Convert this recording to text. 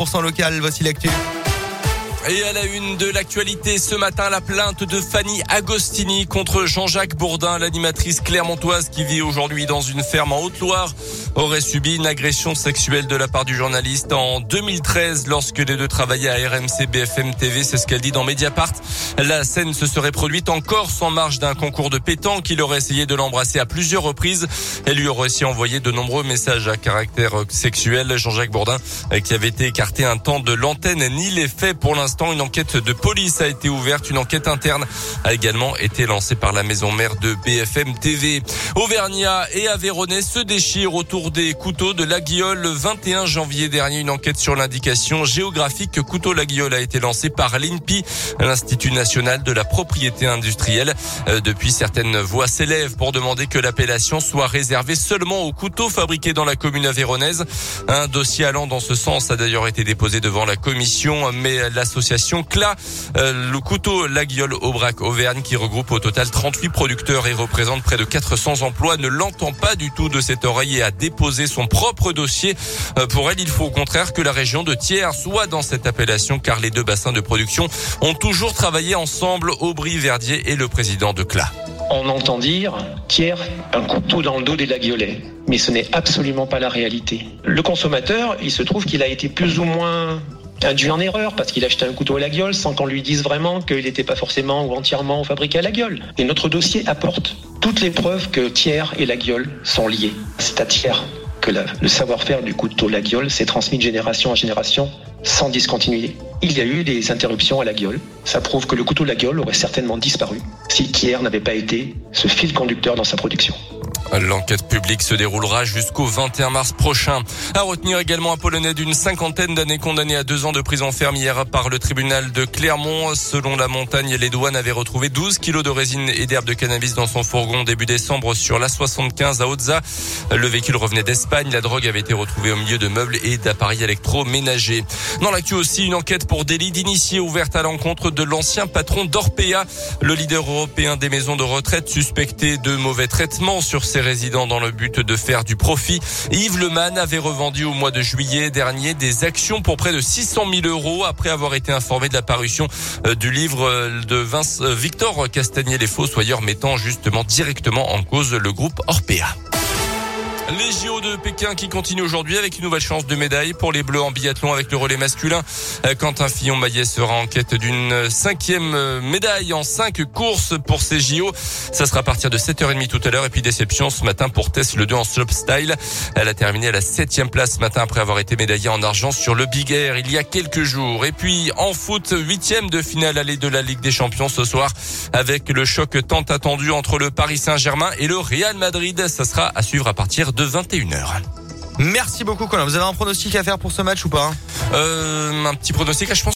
100% local, voici l'actu. Et à la une de l'actualité ce matin, la plainte de Fanny Agostini contre Jean-Jacques Bourdin, l'animatrice clermontoise qui vit aujourd'hui dans une ferme en Haute-Loire, aurait subi une agression sexuelle de la part du journaliste en 2013 lorsque les deux travaillaient à RMC BFM TV. C'est ce qu'elle dit dans Mediapart. La scène se serait produite en Corse en marge d'un concours de pétanque. qu'il aurait essayé de l'embrasser à plusieurs reprises. Elle lui aurait aussi envoyé de nombreux messages à caractère sexuel. Jean-Jacques Bourdin, qui avait été écarté un temps de l'antenne, ni les faits pour l'instant une enquête de police a été ouverte. Une enquête interne a également été lancée par la maison mère de BFM TV. Auvergnat et Aveyronais se déchirent autour des couteaux de la Guiole. Le 21 janvier dernier, une enquête sur l'indication géographique couteau la Guiole a été lancée par l'INPI, l'Institut national de la propriété industrielle. Euh, depuis, certaines voix s'élèvent pour demander que l'appellation soit réservée seulement aux couteaux fabriqués dans la commune avéronnaise. Un dossier allant dans ce sens a d'ailleurs été déposé devant la commission, mais l'association CLA, euh, le couteau La Guiole Aubrac Auvergne qui regroupe au total 38 producteurs et représente près de 400 emplois ne l'entend pas du tout de cette oreille et a déposé son propre dossier. Euh, pour elle, il faut au contraire que la région de Thiers soit dans cette appellation car les deux bassins de production ont toujours travaillé ensemble, Aubry Verdier et le président de CLA. On entend dire Thiers, un couteau dans le dos des laguiolets. Mais ce n'est absolument pas la réalité. Le consommateur, il se trouve qu'il a été plus ou moins induit en erreur parce qu'il achetait un couteau à la gueule sans qu'on lui dise vraiment qu'il n'était pas forcément ou entièrement fabriqué à la gueule. Et notre dossier apporte toutes les preuves que Thiers et la gueule sont liés. C'est à Thiers que le savoir-faire du couteau la gueule s'est transmis de génération en génération sans discontinuer. Il y a eu des interruptions à la gueule. Ça prouve que le couteau la gueule aurait certainement disparu si Thiers n'avait pas été ce fil conducteur dans sa production. L'enquête publique se déroulera jusqu'au 21 mars prochain. À retenir également un Polonais d'une cinquantaine d'années condamné à deux ans de prison ferme hier par le tribunal de Clermont. Selon la montagne, les douanes avaient retrouvé 12 kilos de résine et d'herbe de cannabis dans son fourgon début décembre sur la 75 à Otza. Le véhicule revenait d'Espagne. La drogue avait été retrouvée au milieu de meubles et d'appareils électroménagers. Dans l'actu aussi, une enquête pour délit d'initié ouverte à l'encontre de l'ancien patron d'Orpea, le leader européen des maisons de retraite suspecté de mauvais traitements sur ses résidents dans le but de faire du profit. Yves Leman avait revendu au mois de juillet dernier des actions pour près de 600 000 euros après avoir été informé de la parution euh, du livre euh, de Vince, euh, Victor Castagnier, les Fossoyeurs, mettant justement directement en cause le groupe Orpea. Les JO de Pékin qui continuent aujourd'hui avec une nouvelle chance de médaille pour les Bleus en biathlon avec le relais masculin. Euh, Quentin Fillon-Maillet sera en quête d'une cinquième euh, médaille en cinq courses pour ces JO. Ça sera à partir de 7h30 tout à l'heure. Et puis déception ce matin pour Tess Le 2 en slopestyle. Elle a terminé à la septième place ce matin après avoir été médaillée en argent sur le Big Air il y a quelques jours. Et puis en foot, huitième de finale allée de la Ligue des Champions ce soir avec le choc tant attendu entre le Paris Saint-Germain et le Real Madrid. Ça sera à suivre à partir de de 21h. Merci beaucoup Colin. Vous avez un pronostic à faire pour ce match ou pas? Euh, Un petit pronostic, je pense